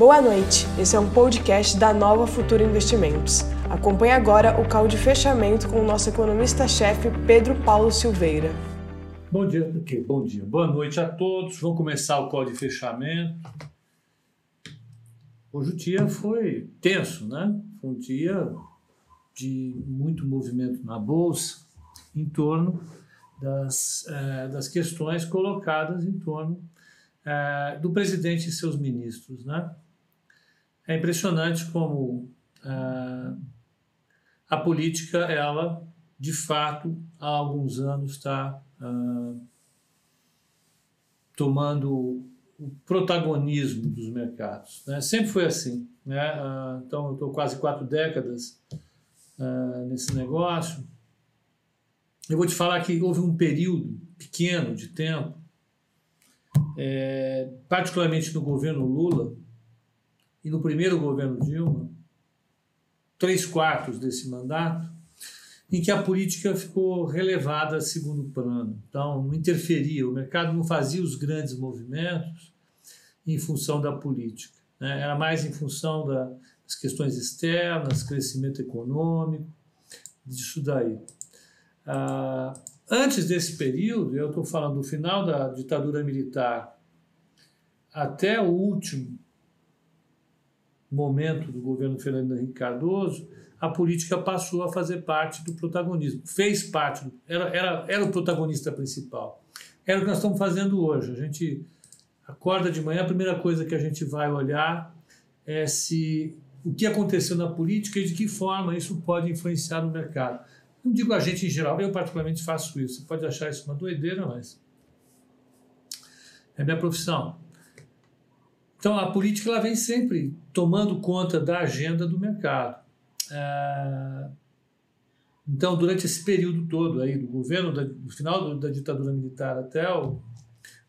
Boa noite, esse é um podcast da Nova Futura Investimentos. Acompanhe agora o call de fechamento com o nosso economista-chefe Pedro Paulo Silveira. Bom dia, okay, bom dia, boa noite a todos. Vamos começar o call de fechamento. Hoje o dia foi tenso, né? Foi um dia de muito movimento na bolsa em torno das, eh, das questões colocadas em torno eh, do presidente e seus ministros, né? É impressionante como eh, a política, ela, de fato, há alguns anos está ah, tomando o protagonismo dos mercados. Né? Sempre foi assim. Né? Ah, então, eu estou quase quatro décadas ah, nesse negócio. Eu vou te falar que houve um período pequeno de tempo, é, particularmente no governo Lula e no primeiro governo Dilma, três quartos desse mandato, em que a política ficou relevada a segundo plano. Então, não interferia, o mercado não fazia os grandes movimentos em função da política. Né? Era mais em função da, das questões externas, crescimento econômico, disso daí. Ah, antes desse período, eu estou falando do final da ditadura militar até o último momento do governo Fernando Henrique Cardoso, a política passou a fazer parte do protagonismo, fez parte, era, era, era o protagonista principal. Era o que nós estamos fazendo hoje. A gente acorda de manhã, a primeira coisa que a gente vai olhar é se o que aconteceu na política e de que forma isso pode influenciar no mercado. Não digo a gente em geral, eu particularmente faço isso. Você pode achar isso uma doideira, mas é minha profissão. Então, a política ela vem sempre tomando conta da agenda do mercado. É... Então, durante esse período todo aí do governo, do final da ditadura militar até o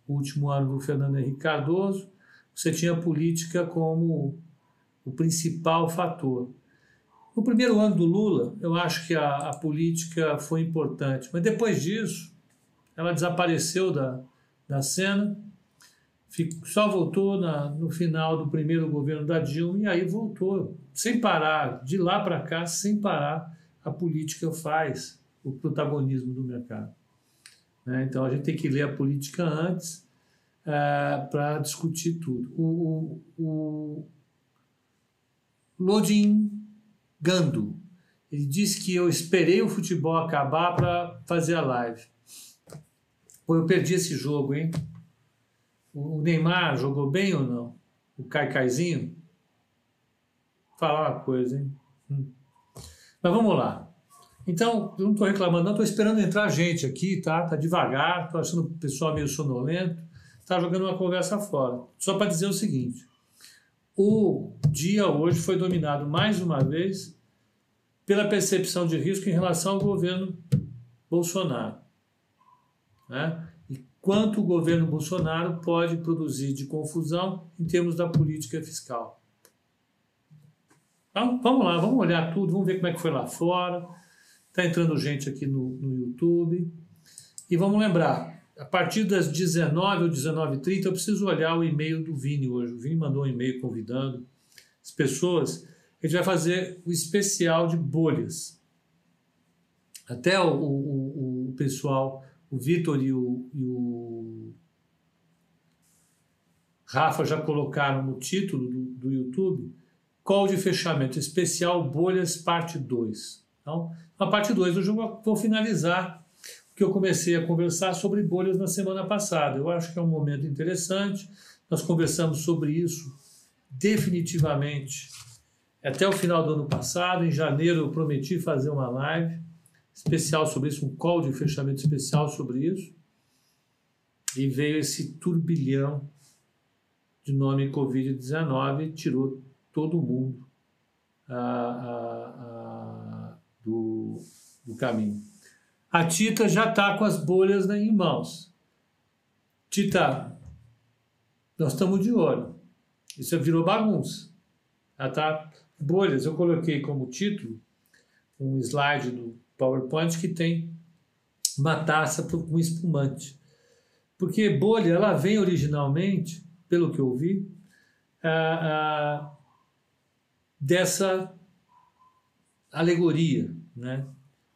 último ano do Fernando Henrique Cardoso, você tinha a política como o principal fator. No primeiro ano do Lula, eu acho que a, a política foi importante, mas depois disso, ela desapareceu da, da cena só voltou na, no final do primeiro governo da Dilma e aí voltou, sem parar, de lá para cá, sem parar, a política faz o protagonismo do mercado. Né? Então a gente tem que ler a política antes é, para discutir tudo. O, o, o Lodin Gando, ele disse que eu esperei o futebol acabar para fazer a live. Pô, eu perdi esse jogo, hein? O Neymar jogou bem ou não? O Caicaizinho? Falar uma coisa, hein? Hum. Mas vamos lá. Então, eu não estou reclamando, não, estou esperando entrar gente aqui, tá? Tá devagar, estou achando o pessoal meio sonolento, está jogando uma conversa fora. Só para dizer o seguinte: o dia hoje foi dominado mais uma vez pela percepção de risco em relação ao governo Bolsonaro. Né? Quanto o governo Bolsonaro pode produzir de confusão em termos da política fiscal. Então, vamos lá, vamos olhar tudo, vamos ver como é que foi lá fora. Está entrando gente aqui no, no YouTube. E vamos lembrar, a partir das 19 ou 19h30, eu preciso olhar o e-mail do Vini hoje. O Vini mandou um e-mail convidando as pessoas. A gente vai fazer o especial de bolhas. Até o, o, o pessoal o Vitor e o, e o Rafa já colocaram no título do, do YouTube call de fechamento especial Bolhas Parte 2. Então, a parte 2 eu vou finalizar o que eu comecei a conversar sobre bolhas na semana passada. Eu acho que é um momento interessante. Nós conversamos sobre isso definitivamente até o final do ano passado. Em janeiro eu prometi fazer uma live especial sobre isso, um call de fechamento especial sobre isso. E veio esse turbilhão de nome Covid-19 e tirou todo mundo do, do caminho. A Tita já está com as bolhas em mãos. Tita, nós estamos de olho. Isso virou bagunça. Ela está bolhas. Eu coloquei como título um slide do PowerPoint que tem uma taça com espumante. Porque bolha, ela vem originalmente, pelo que eu vi, dessa alegoria, né?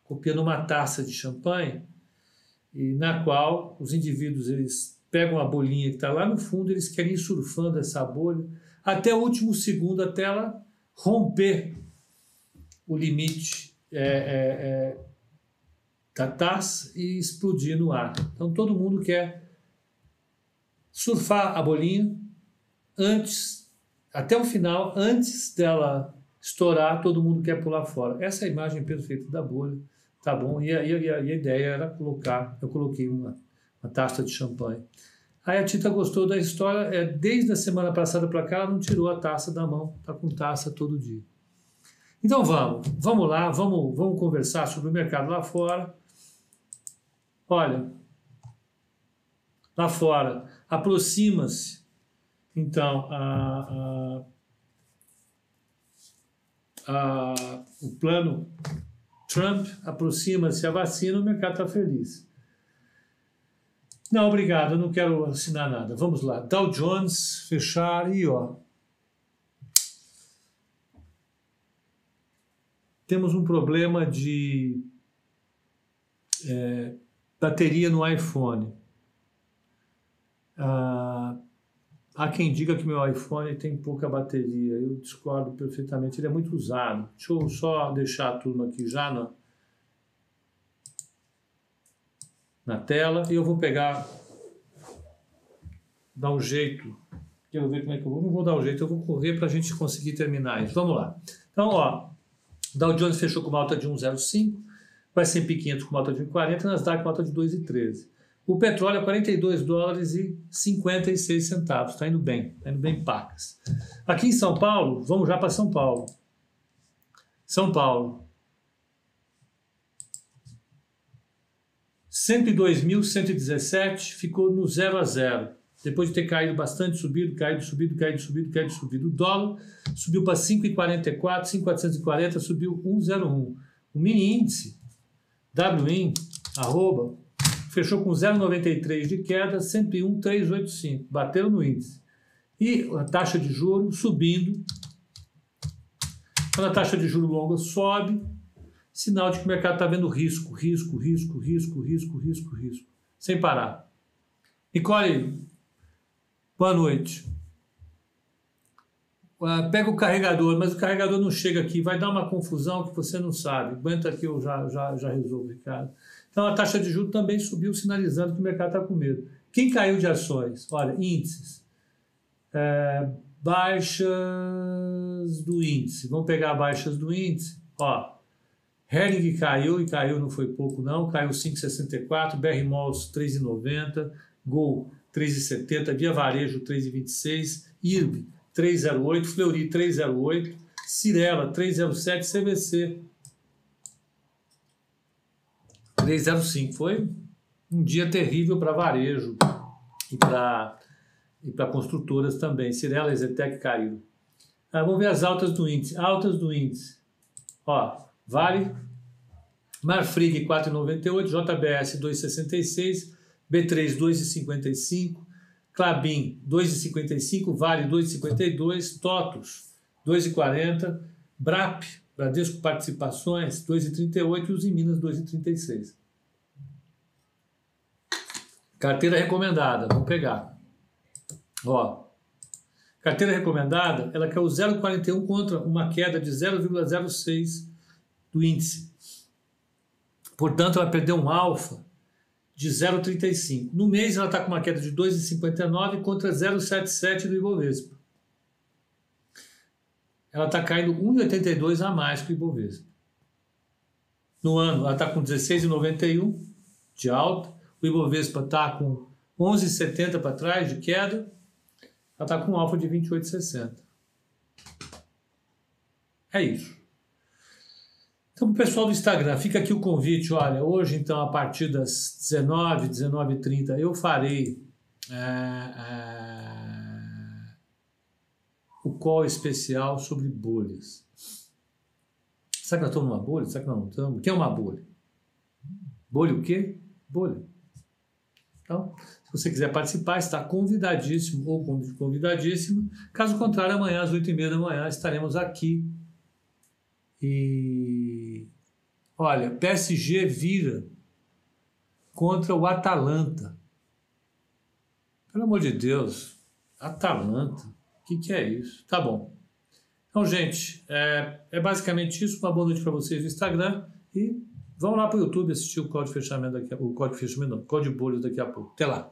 copiando uma taça de champanhe, e na qual os indivíduos eles pegam a bolinha que está lá no fundo, eles querem ir surfando essa bolha até o último segundo, até ela romper o limite é, é, é, da taça e explodir no ar. Então todo mundo quer surfar a bolinha antes, até o final, antes dela estourar, todo mundo quer pular fora. Essa é a imagem perfeita da bolha, tá bom? E a, e a, e a ideia era colocar, eu coloquei uma, uma taça de champanhe. Aí a Tita gostou da história, é, desde a semana passada para cá ela não tirou a taça da mão, tá com taça todo dia. Então vamos, vamos lá, vamos, vamos conversar sobre o mercado lá fora. Olha, lá fora aproxima-se então a, a, a, o plano Trump aproxima-se a vacina, o mercado está feliz. Não, obrigado, não quero assinar nada. Vamos lá. Dow Jones, fechar e ó. Temos um problema de é, bateria no iPhone. Ah, há quem diga que meu iPhone tem pouca bateria. Eu discordo perfeitamente. Ele é muito usado. Deixa eu só deixar a turma aqui já na, na tela e eu vou pegar, dar um jeito. Quero ver como é que eu vou. Não vou dar um jeito, eu vou correr para a gente conseguir terminar isso. Vamos lá. Então, ó, Dow Jones fechou com uma alta de 1,05, vai S&P 500 com uma alta de 1,40, Nasdaq com uma alta de 2,13. O petróleo é 42 dólares e 56 centavos. Está indo bem, está indo bem pacas. Aqui em São Paulo, vamos já para São Paulo. São Paulo. 102.117 ficou no 0 a 0. Depois de ter caído bastante, subido, caído, subido, caído, subido, caído, subido. O dólar subiu para 5,44, 5,440, subiu 1,01. O mini índice, WIN, arroba, fechou com 0,93 de queda, 101,385. Bateram no índice. E a taxa de juros subindo. Quando a taxa de juros longa sobe, sinal de que o mercado está vendo risco, risco, risco, risco, risco, risco, risco, sem parar. Nicole, boa noite. Uh, pega o carregador, mas o carregador não chega aqui, vai dar uma confusão que você não sabe. Aguenta aqui, eu já, já, já resolvo, Ricardo. Então a taxa de juros também subiu, sinalizando que o mercado está com medo. Quem caiu de ações? Olha, índices. É, baixas do índice. Vamos pegar baixas do índice. Ó, Hering caiu e caiu, não foi pouco não, caiu 5,64, BR Malls 3,90, Gol 3,70, Via Varejo 3,26, IRB 3,08, Fleury 3,08, Cirela 3,07, CVC 305 foi um dia terrível para varejo e para e para construtoras também. Cirela e Zetec caíram. Ah, vamos ver as altas do índice. Altas do índice. Ó, Vale, Marfrig 4,98, JBS 2,66, B3 2,55, Clabin 2,55, Vale 2,52, Totos 2,40, Brap Bradesco Participações, 2,38 e os em Minas, 2,36. Carteira recomendada, vamos pegar. Ó, carteira recomendada, ela o 0,41 contra uma queda de 0,06 do índice. Portanto, ela perdeu um alfa de 0,35. No mês, ela está com uma queda de 2,59 contra 0,77 do Ibovespa ela está caindo 1,82 a mais que o Ibovespa. No ano, ela está com 16,91 de alta, o Ibovespa está com 11,70 para trás de queda, ela está com um alfa de 28,60. É isso. Então, o pessoal do Instagram, fica aqui o convite. Olha, hoje, então, a partir das 19, 19h30, eu farei. É, é, o call especial sobre bolhas. Será que nós estamos numa bolha? Será que nós não estamos? O que é uma bolha? Bolha o quê? Bolha. Então, se você quiser participar, está convidadíssimo ou convidadíssima. Caso contrário, amanhã às oito e meia da manhã estaremos aqui. E olha, PSG vira contra o Atalanta. Pelo amor de Deus, Atalanta, o que, que é isso? Tá bom. Então, gente, é, é basicamente isso. Uma boa noite para vocês no Instagram e vão lá para o YouTube assistir o código fechamento daqui o código fechamento, não, código bolhas daqui a pouco. Até lá.